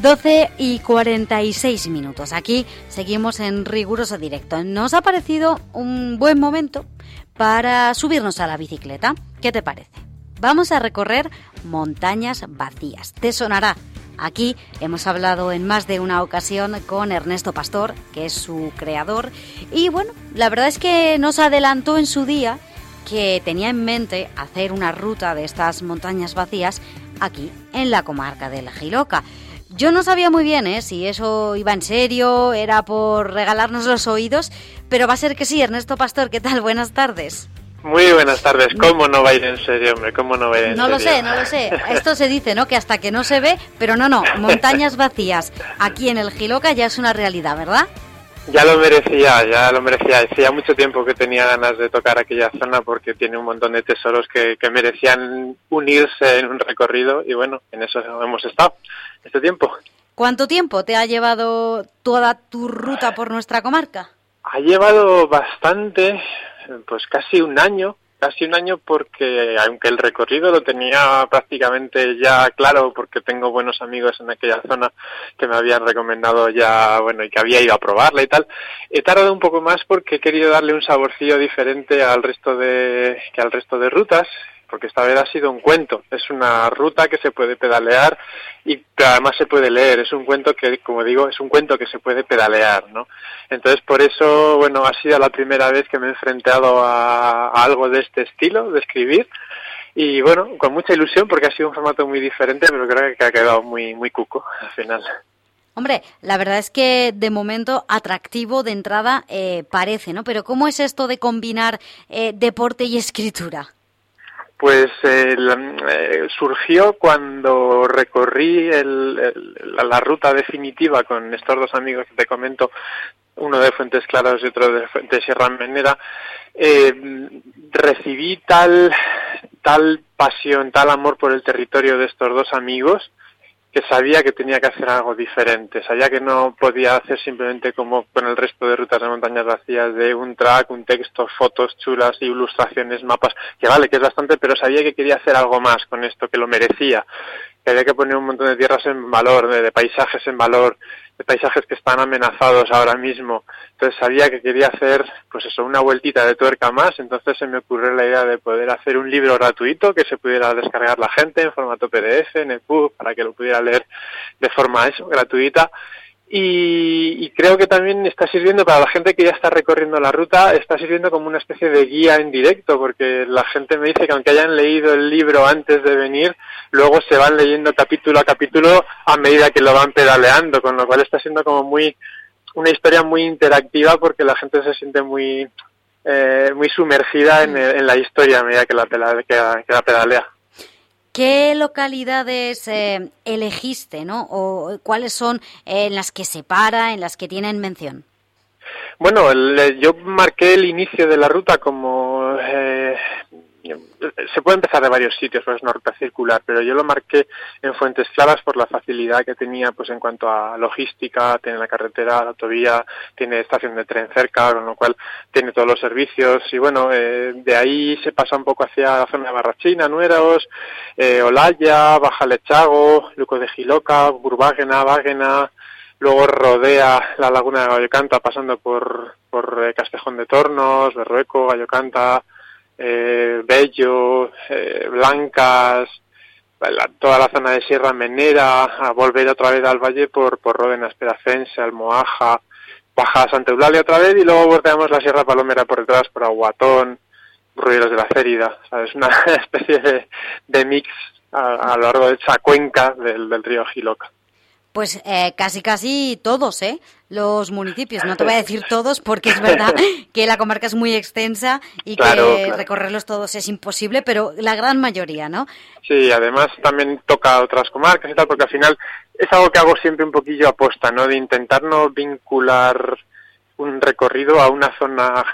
12 y 46 minutos. Aquí seguimos en riguroso directo. Nos ha parecido un buen momento para subirnos a la bicicleta. ¿Qué te parece? Vamos a recorrer montañas vacías. Te sonará. Aquí hemos hablado en más de una ocasión con Ernesto Pastor, que es su creador, y bueno, la verdad es que nos adelantó en su día que tenía en mente hacer una ruta de estas montañas vacías aquí en la comarca de La Giloca. Yo no sabía muy bien ¿eh? si eso iba en serio, era por regalarnos los oídos, pero va a ser que sí. Ernesto Pastor, ¿qué tal? Buenas tardes. Muy buenas tardes. ¿Cómo no va a ir en serio, hombre? ¿Cómo no va a ir en no serio? No lo sé, no lo sé. Esto se dice, ¿no? Que hasta que no se ve, pero no, no. Montañas vacías aquí en el Giloca ya es una realidad, ¿verdad? Ya lo merecía, ya lo merecía. Hacía mucho tiempo que tenía ganas de tocar aquella zona porque tiene un montón de tesoros que, que merecían unirse en un recorrido y bueno, en eso hemos estado este tiempo. ¿Cuánto tiempo te ha llevado toda tu ruta por nuestra comarca? Ha llevado bastante, pues casi un año, casi un año porque aunque el recorrido lo tenía prácticamente ya claro porque tengo buenos amigos en aquella zona que me habían recomendado ya, bueno, y que había ido a probarla y tal, he tardado un poco más porque he querido darle un saborcillo diferente al resto de que al resto de rutas porque esta vez ha sido un cuento. Es una ruta que se puede pedalear y que además se puede leer. Es un cuento que, como digo, es un cuento que se puede pedalear, ¿no? Entonces, por eso, bueno, ha sido la primera vez que me he enfrentado a, algo de este estilo, de escribir. Y bueno, con mucha ilusión porque ha sido un formato muy diferente, pero creo que ha quedado muy, muy cuco al final. Hombre, la verdad es que de momento atractivo de entrada eh, parece, ¿no? Pero ¿cómo es esto de combinar eh, deporte y escritura? Pues eh, surgió cuando recorrí el, el, la ruta definitiva con estos dos amigos que te comento, uno de Fuentes Claras y otro de, de Sierra Menera. Eh, recibí tal, tal pasión, tal amor por el territorio de estos dos amigos que sabía que tenía que hacer algo diferente, sabía que no podía hacer simplemente como con el resto de rutas de montañas vacías de un track, un texto, fotos chulas, ilustraciones, mapas, que vale, que es bastante, pero sabía que quería hacer algo más con esto, que lo merecía, que había que poner un montón de tierras en valor, de, de paisajes en valor, de paisajes que están amenazados ahora mismo. Entonces sabía que quería hacer, pues eso, una vueltita de tuerca más. Entonces se me ocurrió la idea de poder hacer un libro gratuito que se pudiera descargar la gente en formato PDF, en EPUB, para que lo pudiera leer de forma eso, gratuita. Y, y, creo que también está sirviendo para la gente que ya está recorriendo la ruta, está sirviendo como una especie de guía en directo, porque la gente me dice que aunque hayan leído el libro antes de venir, luego se van leyendo capítulo a capítulo a medida que lo van pedaleando, con lo cual está siendo como muy una historia muy interactiva porque la gente se siente muy eh, muy sumergida en, en, la historia a medida que la, que la, que la pedalea. ¿Qué localidades eh, elegiste, no? ¿O cuáles son eh, en las que se para, en las que tienen mención? Bueno, yo marqué el inicio de la ruta como eh, se puede empezar de varios sitios, pues es ruta circular, pero yo lo marqué en Fuentes Claras por la facilidad que tenía pues en cuanto a logística, tiene la carretera, la autovía, tiene estación de tren cerca, con lo cual tiene todos los servicios. Y bueno, eh, de ahí se pasa un poco hacia la zona de Barrachina, Nueros, eh, Olaya, Baja Lechago, Luco de Giloca, Burbágena, Váguena, luego rodea la laguna de Gallocanta pasando por, por eh, Castejón de Tornos, Berrueco, Gallocanta, eh, Bello, eh, Blancas, la, toda la zona de Sierra Menera, a volver otra vez al valle por, por Ródenas, Peracense, Almohaja, baja a Santa Eulalia otra vez y luego volteamos la Sierra Palomera por detrás, por Aguatón, Ruidos de la Cérida, es una especie de, de mix a, a, lo largo de esa cuenca del, del río Giloca. Pues eh, casi casi todos, ¿eh? Los municipios. No te voy a decir todos porque es verdad que la comarca es muy extensa y claro, que claro. recorrerlos todos es imposible, pero la gran mayoría, ¿no? Sí, además también toca otras comarcas y tal, porque al final es algo que hago siempre un poquillo aposta, ¿no? De intentar no vincular un recorrido a una zona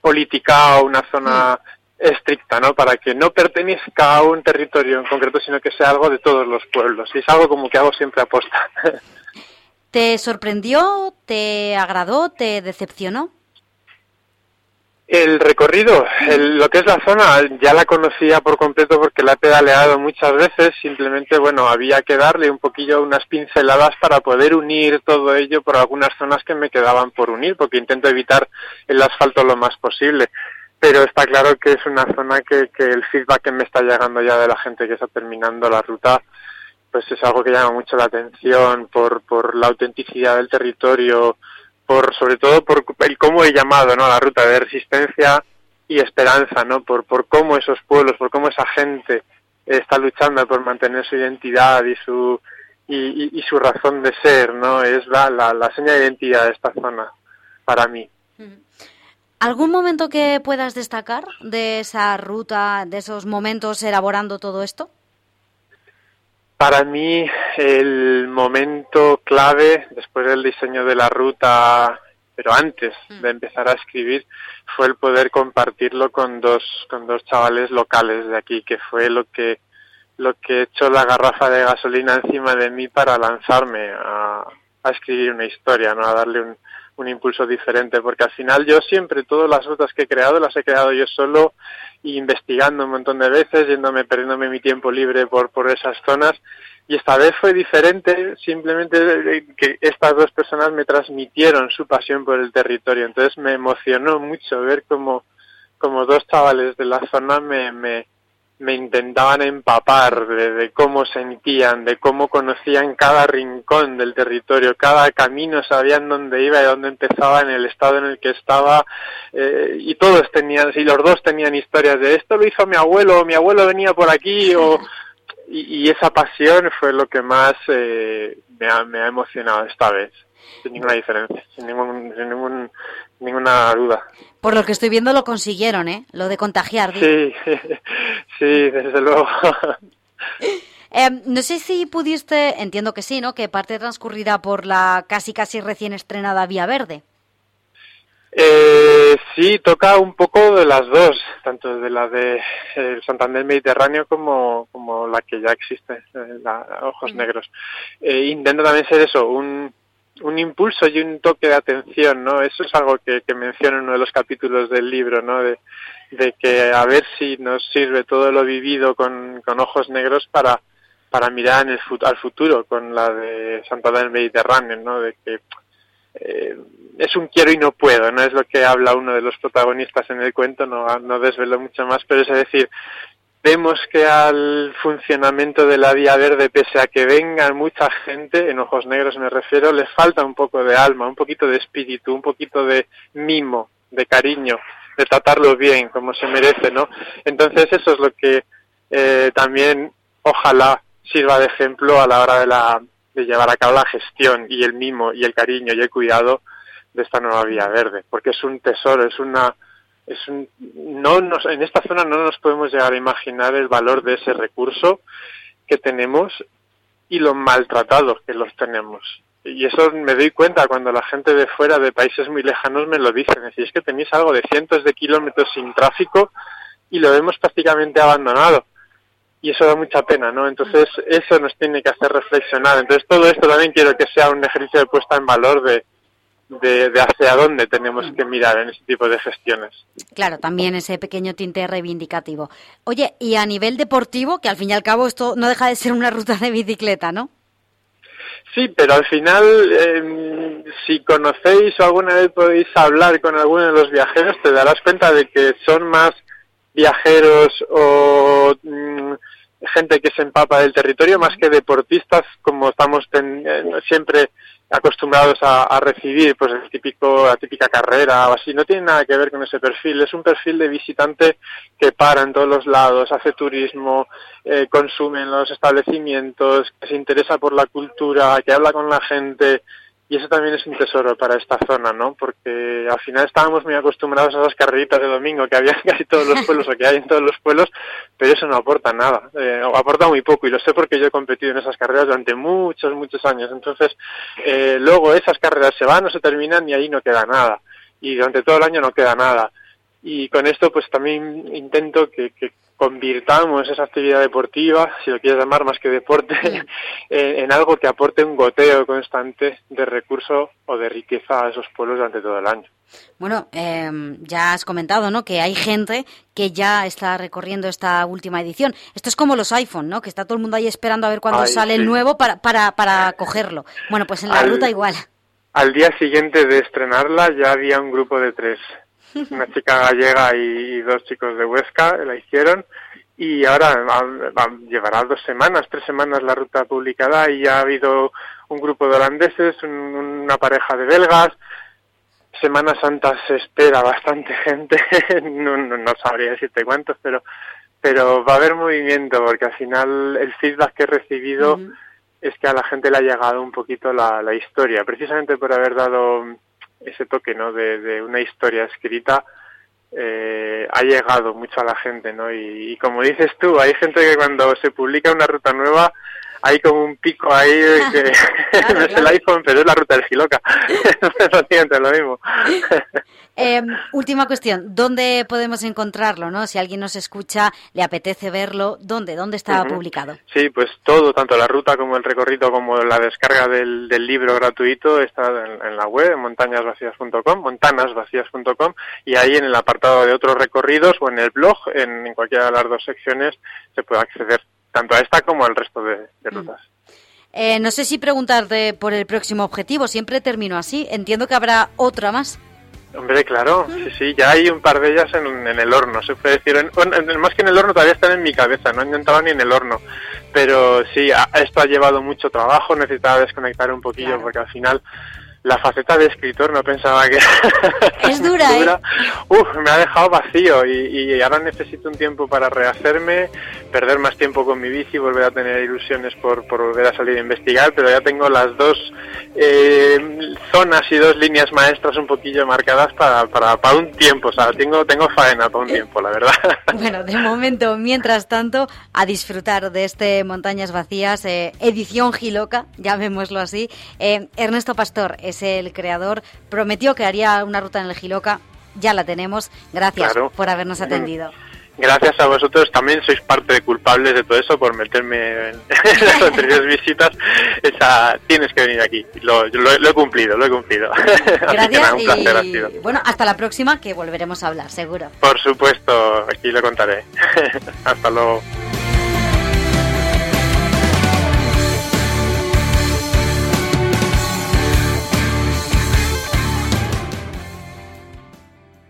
política o una zona estricta, ¿no? Para que no pertenezca a un territorio en concreto, sino que sea algo de todos los pueblos. Y es algo como que hago siempre aposta. ¿Te sorprendió? ¿Te agradó? ¿Te decepcionó? El recorrido, lo que es la zona, ya la conocía por completo porque la he pedaleado muchas veces, simplemente, bueno, había que darle un poquillo unas pinceladas para poder unir todo ello por algunas zonas que me quedaban por unir, porque intento evitar el asfalto lo más posible. Pero está claro que es una zona que, que el feedback que me está llegando ya de la gente que está terminando la ruta, pues es algo que llama mucho la atención por, por la autenticidad del territorio, por sobre todo por el cómo he llamado ¿no? a la ruta de resistencia y esperanza, ¿no? Por, por cómo esos pueblos, por cómo esa gente está luchando por mantener su identidad y su y, su razón de ser, ¿no? Es la, la, la seña de identidad de esta zona para mí. ¿Algún momento que puedas destacar de esa ruta, de esos momentos elaborando todo esto? Para mí el momento clave después del diseño de la ruta, pero antes mm. de empezar a escribir, fue el poder compartirlo con dos con dos chavales locales de aquí, que fue lo que lo que echó la garrafa de gasolina encima de mí para lanzarme a, a escribir una historia, no a darle un, un impulso diferente, porque al final yo siempre, todas las rutas que he creado, las he creado yo solo, investigando un montón de veces, yéndome, perdiéndome mi tiempo libre por, por esas zonas, y esta vez fue diferente, simplemente que estas dos personas me transmitieron su pasión por el territorio, entonces me emocionó mucho ver como, como dos chavales de la zona me, me, me intentaban empapar de, cómo sentían, de cómo conocían cada rincón del territorio, cada camino, sabían dónde iba y dónde empezaba, en el estado en el que estaba, eh, y todos tenían, si los dos tenían historias de esto lo hizo mi abuelo, mi abuelo venía por aquí, o, y, esa pasión fue lo que más eh, me, ha, me ha emocionado esta vez sin ninguna diferencia, sin, ningún, sin ningún, ninguna duda. Por lo que estoy viendo lo consiguieron, ¿eh? Lo de contagiar. Sí, sí, desde luego. Em, no sé si pudiste, entiendo que sí, ¿no? Que parte transcurrida por la casi casi recién estrenada Vía Verde. Eh, sí, toca un poco de las dos, tanto de la de el Santander Mediterráneo como, como la que ya existe, eh, la Ojos Negros. Eh, intento también ser eso, un, un impulso y un toque de atención, ¿no? Eso es algo que, que menciona en uno de los capítulos del libro, ¿no? De, de que a ver si nos sirve todo lo vivido con, con ojos negros para, para mirar en el, al futuro con la de Santa del Mediterráneo, ¿no? De que eh, es un quiero y no puedo, no es lo que habla uno de los protagonistas en el cuento, no, no desvelo mucho más, pero es decir, vemos que al funcionamiento de la vía verde, pese a que venga mucha gente, en ojos negros me refiero, le falta un poco de alma, un poquito de espíritu, un poquito de mimo, de cariño, de tratarlo bien, como se merece, ¿no? Entonces eso es lo que eh, también ojalá sirva de ejemplo a la hora de, la, de llevar a cabo la gestión y el mimo y el cariño y el cuidado de esta nueva vía verde, porque es un tesoro, es una es no nos, en esta zona no nos podemos llegar a imaginar el valor de ese recurso que tenemos y lo maltratados que los tenemos. Y eso me doy cuenta cuando la gente de fuera, de países muy lejanos, me lo dice. Es decir, es que tenéis algo de cientos de kilómetros sin tráfico y lo vemos prácticamente abandonado. Y eso da mucha pena, ¿no? Entonces, eso nos tiene que hacer reflexionar. Entonces, todo esto también quiero que sea un ejercicio de puesta en valor de, de, hacia dónde tenemos que mirar en ese tipo de gestiones. Claro, también ese pequeño tinte reivindicativo. Oye, y a nivel deportivo, que al fin y al cabo esto no deja de ser una ruta de bicicleta, ¿no? Sí, pero al final, em, si conocéis o alguna vez podéis hablar con alguno de los viajeros, te darás cuenta de que son más viajeros o mm, gente que se empapa del territorio más que deportistas, como estamos eh, siempre acostumbrados a, recibir pues el típico la típica carrera o así. No tiene nada que ver con ese perfil. Es un perfil de visitante que para en todos los lados hace turismo eh, consume en los establecimientos que se interesa por la cultura que habla con la gente y eso también es un tesoro para esta zona, ¿no? Porque al final estábamos muy acostumbrados a esas carreritas de domingo que había en casi todos los pueblos o que hay en todos los pueblos, pero eso no aporta nada, eh, aporta muy poco y lo sé porque yo he competido en esas carreras durante muchos, muchos años. Entonces, eh, luego esas carreras se van o se terminan y ahí no queda nada. Y durante todo el año no queda nada. Y con esto pues también intento que, que convirtamos esa actividad deportiva, si lo quieres llamar más que deporte, en, algo que aporte un goteo constante de recurso o de riqueza a esos pueblos durante todo el año. Bueno, em, ya has comentado, ¿no? Que hay gente que ya está recorriendo esta última edición. Esto es como los iPhone, ¿no? Que está todo el mundo ahí esperando a ver cuándo sale el nuevo para, para, para cogerlo. Bueno, pues en la ruta igual. Al día siguiente de estrenarla ya había un grupo de tres. Una chica gallega y dos chicos de Huesca la hicieron y ahora llevará dos semanas, tres semanas la ruta publicada y ya ha habido un grupo de holandeses, una pareja de belgas. Semana Santa se espera bastante gente, no, no, sabría decirte cuántos, pero pero va a haber movimiento porque al final el feedback que he recibido es que a la gente le ha llegado un poquito la, la historia, precisamente por haber dado ese toque ¿no? de, una historia escrita eh, ha llegado mucho a la gente, ¿no? Y, como dices tú, hay gente que cuando se publica una ruta nueva hay como un pico ahí que no es el iPhone, pero es la ruta del Giloca. es lo mismo. Eh, última cuestión, ¿dónde podemos encontrarlo? ¿no? Si alguien nos escucha, le apetece verlo, ¿dónde? ¿Dónde está publicado? Sí, pues todo, tanto la ruta como el recorrido como la descarga del, libro gratuito está en, la web, en montañasvacías.com, montanasvacías.com, y ahí en el apartado de otros recorridos o en el blog, en, cualquiera de las dos secciones, se puede acceder tanto a esta como al resto de, mm. rutas. Eh, no sé si preguntarte por el próximo objetivo, siempre termino así. Entiendo que habrá otra más. Hombre, claro, sí, sí, ya hay un par de ellas en, el horno, se puede decir. En, más que en el horno, todavía están en mi cabeza, no han entrado ni en el horno. Pero sí, esto ha llevado mucho trabajo, necesitaba desconectar un poquillo porque al final la faceta de escritor no pensaba que es dura, ¿eh? Uf, me ha dejado vacío y, ahora necesito un tiempo para rehacerme, perder más tiempo con mi bici, volver a tener ilusiones por, por volver a salir a investigar, pero ya tengo las dos eh, zonas y dos líneas maestras un poquillo marcadas para, para, para un tiempo, o sea, tengo, tengo faena para un tiempo, la verdad. Bueno, de momento, mientras tanto, a disfrutar de este Montañas Vacías, eh, edición Giloca, llamémoslo así. Eh, Ernesto Pastor, es el creador, prometió que haría una ruta en el Giloca, ya la tenemos. Gracias por habernos atendido. Gracias a vosotros también sois parte de culpables de todo eso por meterme en, las anteriores visitas. Esa, tienes que venir aquí. Lo, he cumplido, lo he cumplido. Gracias y bueno, hasta la próxima que volveremos a hablar, seguro. Por supuesto, aquí lo contaré. hasta luego.